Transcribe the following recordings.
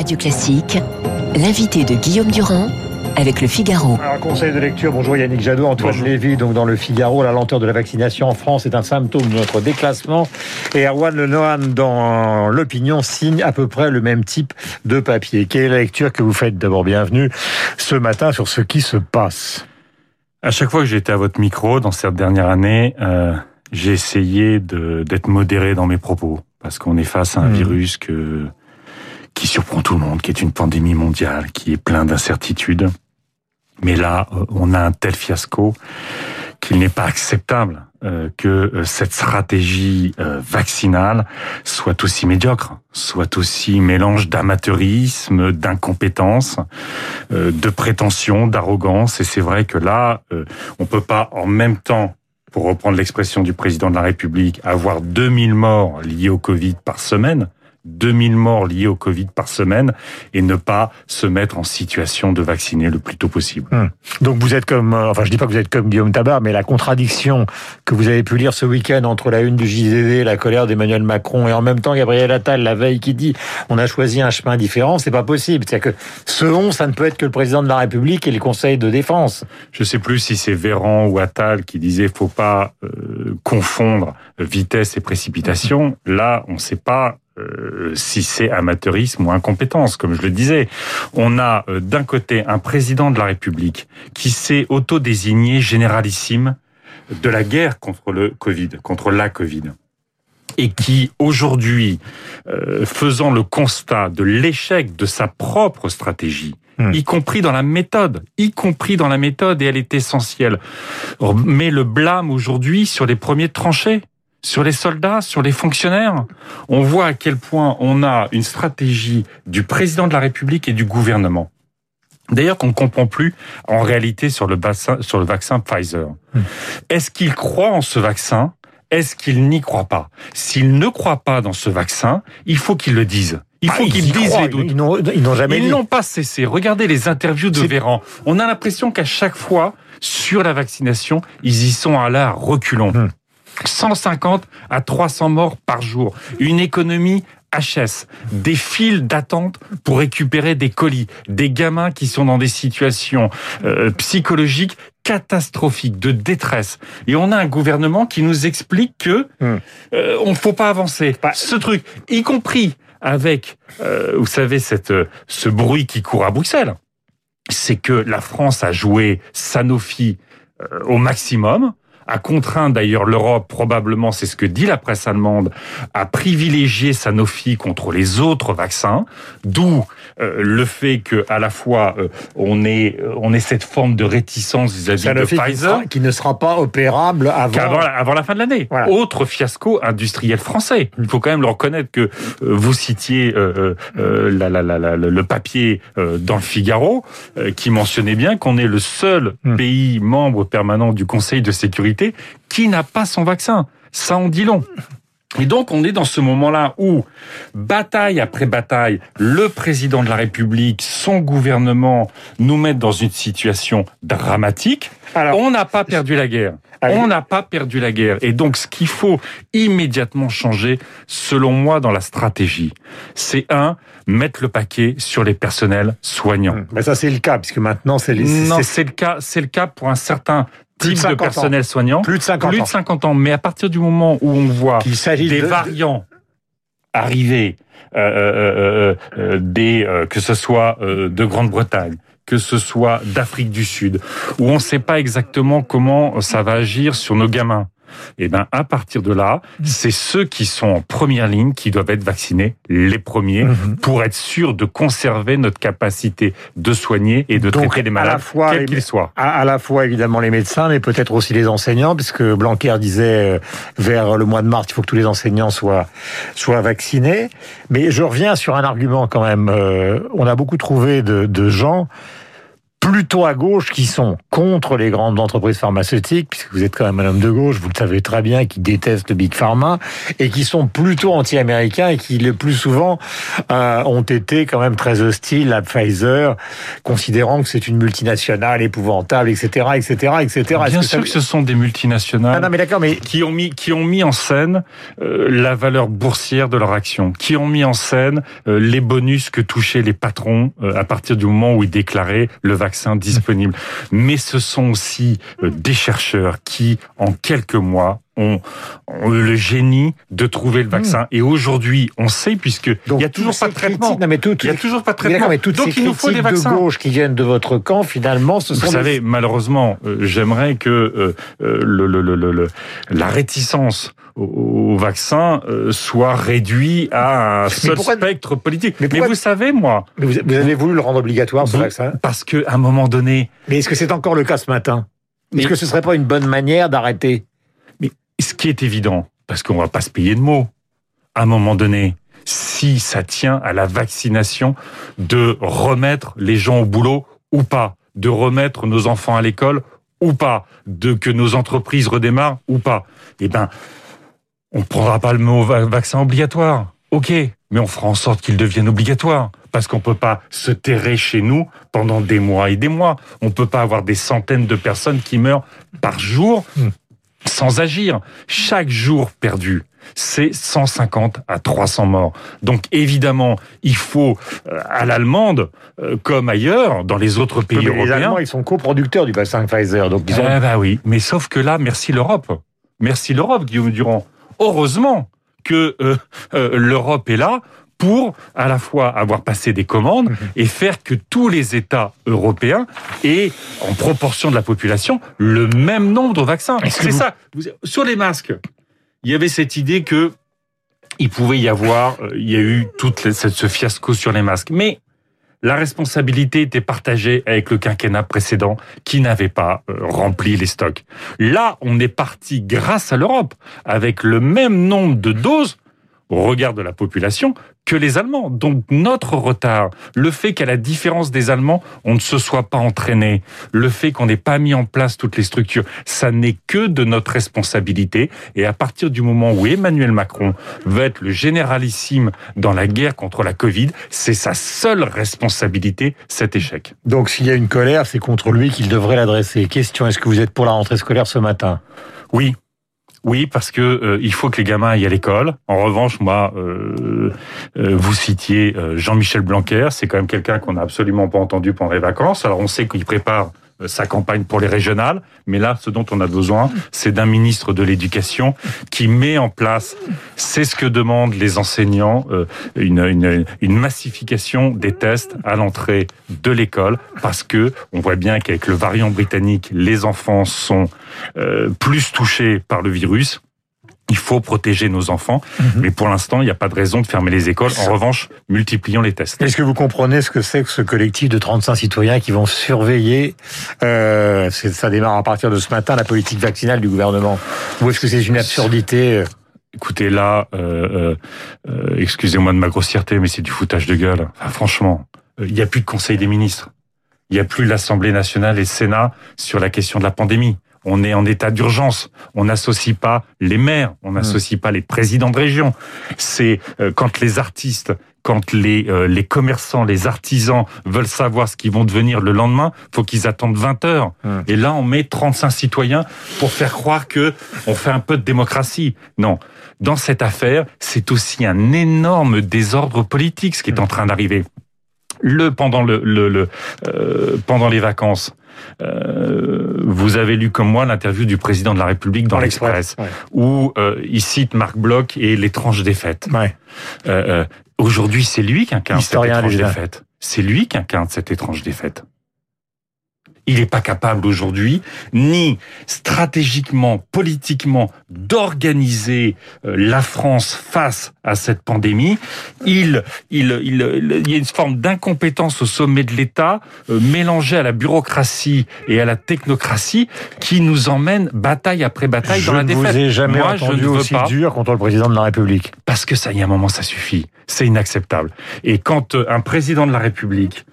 Radio Classique, l'invité de Guillaume Durand avec le Figaro. Alors, conseil de lecture, bonjour Yannick Jadot, Antoine Lévy, donc dans le Figaro, la lenteur de la vaccination en France est un symptôme de notre déclassement. Et Erwan Lenohan, dans l'opinion, signe à peu près le même type de papier. Quelle est la lecture que vous faites D'abord, bienvenue ce matin sur ce qui se passe. À chaque fois que j'ai été à votre micro dans cette dernière année, euh, j'ai essayé d'être modéré dans mes propos parce qu'on est face à un mmh. virus que surprend tout le monde, qui est une pandémie mondiale, qui est plein d'incertitudes. Mais là, euh, on a un tel fiasco qu'il n'est pas acceptable euh, que euh, cette stratégie vaccinale soit aussi médiocre, soit aussi mélange d'amateurisme, d'incompétence, de prétention, d'arrogance. Et c'est vrai que là, on peut pas en même temps pour reprendre l'expression du président de la République, avoir 2000 morts liés au Covid par semaine, 2000 morts liés au Covid par semaine et ne pas se mettre en situation de vacciner le plus tôt possible. Hmm. Donc vous êtes comme, euh, enfin je dis pas que vous êtes comme Guillaume Tabar, mais la contradiction que vous avez pu lire ce week-end entre la une du JDD, la colère d'Emmanuel Macron et en même temps Gabriel Attal la veille qui dit on a choisi un chemin différent, c'est pas possible. C'est-à-dire que ce on, ça ne peut être que le président de la République et les conseils de défense. Je sais plus si c'est Véran ou Attal qui disait faut pas euh, confondre vitesse et précipitation. Là, on ne sait pas euh, si c'est amateurisme ou incompétence, comme je le disais. On a euh, d'un côté un président de la République qui s'est auto-désigné généralissime de la guerre contre le Covid, contre la Covid et qui aujourd'hui, euh, faisant le constat de l'échec de sa propre stratégie, hmm. y compris dans la méthode, y compris dans la méthode, et elle est essentielle, met le blâme aujourd'hui sur les premiers tranchés sur les soldats, sur les fonctionnaires. On voit à quel point on a une stratégie du président de la République et du gouvernement. D'ailleurs, qu'on ne comprend plus en réalité sur le, sur le vaccin Pfizer. Hmm. Est-ce qu'il croit en ce vaccin? Est-ce qu'il n'y croit pas? S'il ne croit pas dans ce vaccin, il faut qu'il le dise. Il faut ah, qu'ils disent les doutes. Ils n'ont jamais Ils n'ont pas cessé. Regardez les interviews de Véran. On a l'impression qu'à chaque fois, sur la vaccination, ils y sont à la reculons. Hmm. 150 à 300 morts par jour. Une économie HS, des files d'attente pour récupérer des colis, des gamins qui sont dans des situations euh, psychologiques catastrophiques, de détresse. Et on a un gouvernement qui nous explique que hmm. euh, on ne faut pas avancer. Ce truc, y compris avec, euh, vous savez, cette, ce bruit qui court à Bruxelles, c'est que la France a joué Sanofi au maximum a contraint d'ailleurs l'Europe, probablement c'est ce que dit la presse allemande, à privilégier Sanofi contre les autres vaccins, d'où euh, le fait que à la fois euh, on ait euh, on ait cette forme de réticence vis-à-vis de Pfizer qui, ne sera pas opérable avant avant, la fin de l'année. Autre fiasco industriel français. Il faut quand même le reconnaître que vous citiez la, la, la, le papier dans le Figaro qui mentionnait bien qu'on est le seul hmm. pays membre permanent du Conseil de sécurité qui n'a pas son vaccin. Ça en dit long. Et donc on est dans ce moment-là où, bataille après bataille, le président de la République, son gouvernement nous mettent dans une situation dramatique. Alors, on n'a pas perdu la guerre. On n'a pas perdu la guerre. Et donc ce qu'il faut immédiatement changer, selon moi, dans la stratégie, c'est un, mettre le paquet sur les personnels soignants. Hum, mais ça c'est le cas, puisque maintenant c'est les... Non, c'est le cas, c'est le cas pour un certain type de, personnel soignant. Plus de 50 plus de 50 ans. Mais à partir du moment où on voit des variants arriver, euh, euh, euh, des, que ce soit de Grande-Bretagne, que ce soit d'Afrique du Sud, où on ne sait pas exactement comment ça va agir sur nos gamins. Et eh ben à partir de là, c'est ceux qui sont en première ligne qui doivent être vaccinés les premiers mhm. pour être sûr de conserver notre capacité de soigner et de traiter les malades, quels qu'ils soient. À, la fois évidemment les médecins, mais peut-être aussi les enseignants, puisque Blanquer disait euh, vers le mois de mars, il faut que tous les enseignants soient soient vaccinés. Mais je reviens sur un argument quand même. Euh, on a beaucoup trouvé de, de gens plutôt à gauche qui sont contre les grandes entreprises pharmaceutiques, puisque vous êtes quand même un homme de gauche, vous le savez très bien, qui déteste Big Pharma, et qui sont plutôt anti-américains et qui le plus souvent euh, ont été quand même très hostiles à Pfizer, considérant que c'est une multinationale épouvantable, etc., etc., etc. Bien sûr que, ce sont des multinationales ah non, mais d'accord, mais... qui ont mis qui ont mis en scène euh, la valeur boursière de leur action, qui ont mis en scène euh, les bonus que touchaient les patrons euh, à partir du moment où ils déclaraient le vaccin disponible. Mais ce sont aussi euh, des chercheurs qui, en quelques mois, ont, eu le génie de trouver le hmm. vaccin. Et aujourd'hui, on sait, puisque il n'y a toujours pas de traitement. Non, mais il y a toujours pas de traitement. Mais Donc il nous faut des vaccins. de gauche qui viennent de votre camp, finalement, ce sont. Vous savez, malheureusement, euh, j'aimerais que euh, le, le, le, la réticence au, vaccin euh, soit réduit à un seul spectre politique. Mais, vous savez, moi... vous, avez voulu le rendre obligatoire, ce vaccin Parce qu'à un moment donné... Mais est-ce que c'est encore le cas ce matin? Est-ce que ce serait pas une bonne manière d'arrêter? Ce qui est évident, parce qu'on va pas se payer de mots, à un moment donné, si ça tient à la vaccination de remettre les gens au boulot ou pas, de remettre nos enfants à l'école ou pas, de que nos entreprises redémarrent ou pas, eh ben, on prendra pas le mot vaccin obligatoire. Ok, mais on fera en sorte qu'il devienne obligatoire. Parce qu'on peut pas se terrer chez nous pendant des mois et des mois. On peut pas avoir des centaines de personnes qui meurent par jour hmm. Sans agir. Chaque jour perdu, c'est 150 à 300 morts. Donc évidemment, il faut euh, à l'allemande, euh, comme ailleurs, dans les autres pays européens. Les Allemands, ils sont coproducteurs du vaccin Pfizer, donc ils ont. Eh ben oui, mais sauf que là, merci l'Europe. Merci l'Europe, Guillaume Durand heureusement que euh, l'Europe est là pour à la fois avoir passé des commandes mhm. et faire que tous les États européens aient, en proportion de la population, le même nombre de vaccins. C'est ça. Sur les masques, il y avait cette idée que il pouvait y avoir, euh, il y a eu tout ce fiasco sur les masques. Mais la responsabilité était partagée avec le quinquennat précédent qui n'avait pas euh, rempli les stocks. Là, on est parti grâce à l'Europe avec le même nombre de doses au regard de la population que les Allemands. Donc notre retard, le fait qu'à la différence des Allemands, on ne se soit pas entraîné, le fait qu'on n'ait pas mis en place toutes les structures, ça n'est que de notre responsabilité. Et à partir du moment où Emmanuel Macron veut être le généralissime dans la guerre contre la Covid, c'est sa seule responsabilité, cet échec. Donc s'il y a une colère, c'est contre lui qu'il devrait l'adresser. Question, est-ce que vous êtes pour la rentrée scolaire ce matin? Oui, oui, parce que euh, il faut que les gamins aillent à l'école. En revanche, moi, euh, euh, vous citiez Jean-Michel Blanquer, c'est quand même quelqu'un qu'on n'a absolument pas entendu pendant les vacances. Alors on sait qu'il prépare euh, sa campagne pour les régionales. Mais là, ce dont on a besoin, c'est d'un ministre de l'Éducation qui met en place, c'est ce que demandent les enseignants, euh, une, une, une massification des tests à l'entrée de l'école, parce que on voit bien qu'avec le variant britannique, les enfants sont euh, plus touchés par le virus il faut protéger nos enfants, mhm. mais pour l'instant, il n'y a pas de raison de fermer les écoles. En revanche, multiplions les tests. Est-ce que vous comprenez ce que c'est que ce collectif de 35 citoyens qui vont surveiller, euh, ça démarre à partir de ce matin, la politique vaccinale du gouvernement? Ou est-ce que c'est une absurdité? Euh Écoutez, là, euh, euh, excusez-moi de ma grossièreté, mais c'est du foutage de gueule. franchement, il n'y a plus de Conseil des ministres. Il n'y a plus l'Assemblée nationale et le Sénat sur la question de la pandémie on est en état d'urgence. On n'associe pas les maires, on n'associe pas les présidents de région. C'est euh, quand les artistes, quand les, euh, les commerçants, les artisans veulent savoir ce qu'ils vont devenir le lendemain, faut qu'ils attendent 20 heures. Et là, on met 35 citoyens pour faire croire que on fait un peu de démocratie. Non. Dans cette affaire, c'est aussi un énorme désordre politique ce qui est en train d'arriver. Le pendant le, le, euh, pendant les vacances, euh, vous avez lu comme moi l'interview du président de la République dans l'Express, où euh, il cite Marc Bloch et l'étrange défaite. Euh, aujourd'hui, c'est lui qui incarne cette étrange défaite. C'est lui qui incarne cette étrange défaite il n'est pas capable aujourd'hui, ni stratégiquement, politiquement, d'organiser euh, la France face à cette pandémie. Il, il, il, y a une forme d'incompétence au sommet de l'État, euh, mélangée à la bureaucratie et à la technocratie, qui nous emmène bataille après bataille dans la défaite. Je ne vous ai jamais Moi, entendu je ne aussi pas, dur contre le président de la République. Parce que ça, il y a un moment, ça suffit. C'est inacceptable. Et quand euh, un président de la République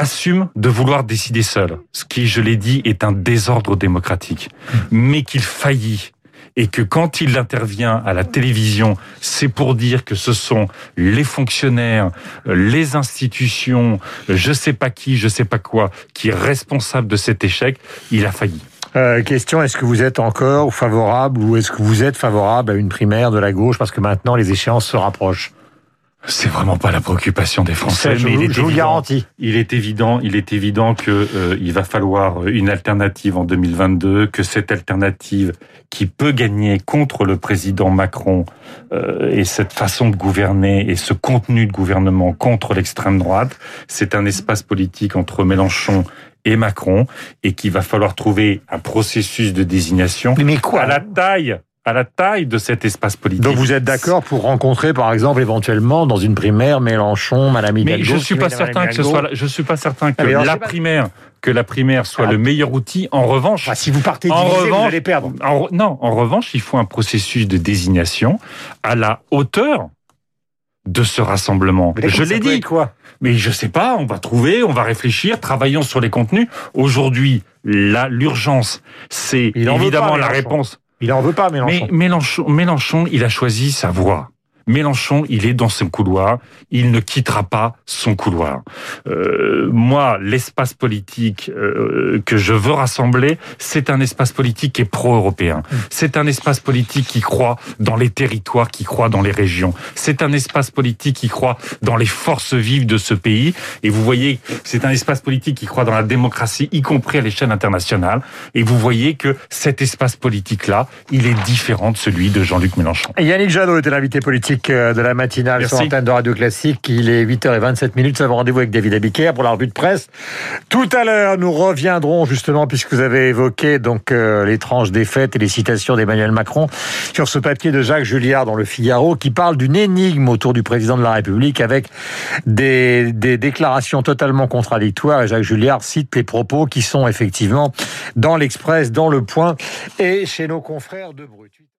assume de vouloir décider seul, ce qui, je l'ai dit, est un désordre démocratique, mais qu'il faillit et que quand il intervient à la télévision, c'est pour dire que ce sont les fonctionnaires, les institutions, je sais pas qui, je sais pas quoi, qui est responsable de cet échec, il a failli. Euh, question, est-ce que vous êtes encore favorable ou est-ce que vous êtes favorable à une primaire de la gauche parce que maintenant les échéances se rapprochent? C'est vraiment pas la préoccupation des Français, je mais vous, il est je vous garantis. Il est évident, il est évident que euh, il va falloir une alternative en 2022, que cette alternative qui peut gagner contre le président Macron euh, et cette façon de gouverner et ce contenu de gouvernement contre l'extrême droite, c'est un espace politique entre Mélenchon et Macron et qu'il va falloir trouver un processus de désignation mais quoi à la taille à la taille de cet espace politique. Donc vous êtes d'accord pour rencontrer, par exemple, éventuellement dans une primaire Mélenchon, Madame Hidalgo Mais je suis pas certain que ce soit, je suis pas certain que la primaire, que la primaire soit ah. le meilleur outil. En revanche, ah, si vous partez divisé, en revanche, vous allez perdre. non, en revanche, il faut un processus de désignation à la hauteur de ce rassemblement. Je l'ai dit. Quoi? Mais je sais pas, on va trouver, on va réfléchir, travaillons sur les contenus. Aujourd'hui, l'urgence, c'est évidemment la réponse. Il n'en veut pas, Mélenchon. Mais Mélenchon, Mélenchon, il a choisi sa voie. Mélenchon, il est dans son couloir, il ne quittera pas son couloir. Euh, moi, l'espace politique euh, que je veux rassembler, c'est un espace politique qui est pro-européen. Mmh. C'est un espace politique qui croit dans les territoires, qui croit dans les régions. C'est un espace politique qui croit dans les forces vives de ce pays. Et vous voyez, c'est un espace politique qui croit dans la démocratie, y compris à l'échelle internationale. Et vous voyez que cet espace politique-là, il est différent de celui de Jean-Luc Mélenchon. Yannick Jadot était l'invité politique euh, de la matinale sur l'antenne de Radio Classique. Il est 8h27 minutes. Nous avons rendez-vous avec David Abiker pour la revue de presse. Tout à l'heure, nous reviendrons justement, puisque vous avez évoqué donc euh, l'étrange défaite et les citations d'Emmanuel Macron, sur ce papier de Jacques Julliard dans le Figaro qui parle d'une énigme autour du président de la République avec des, des déclarations totalement contradictoires. Et Jacques Julliard cite les propos qui sont effectivement dans l'Express, dans Le Point et chez nos confrères de Brut.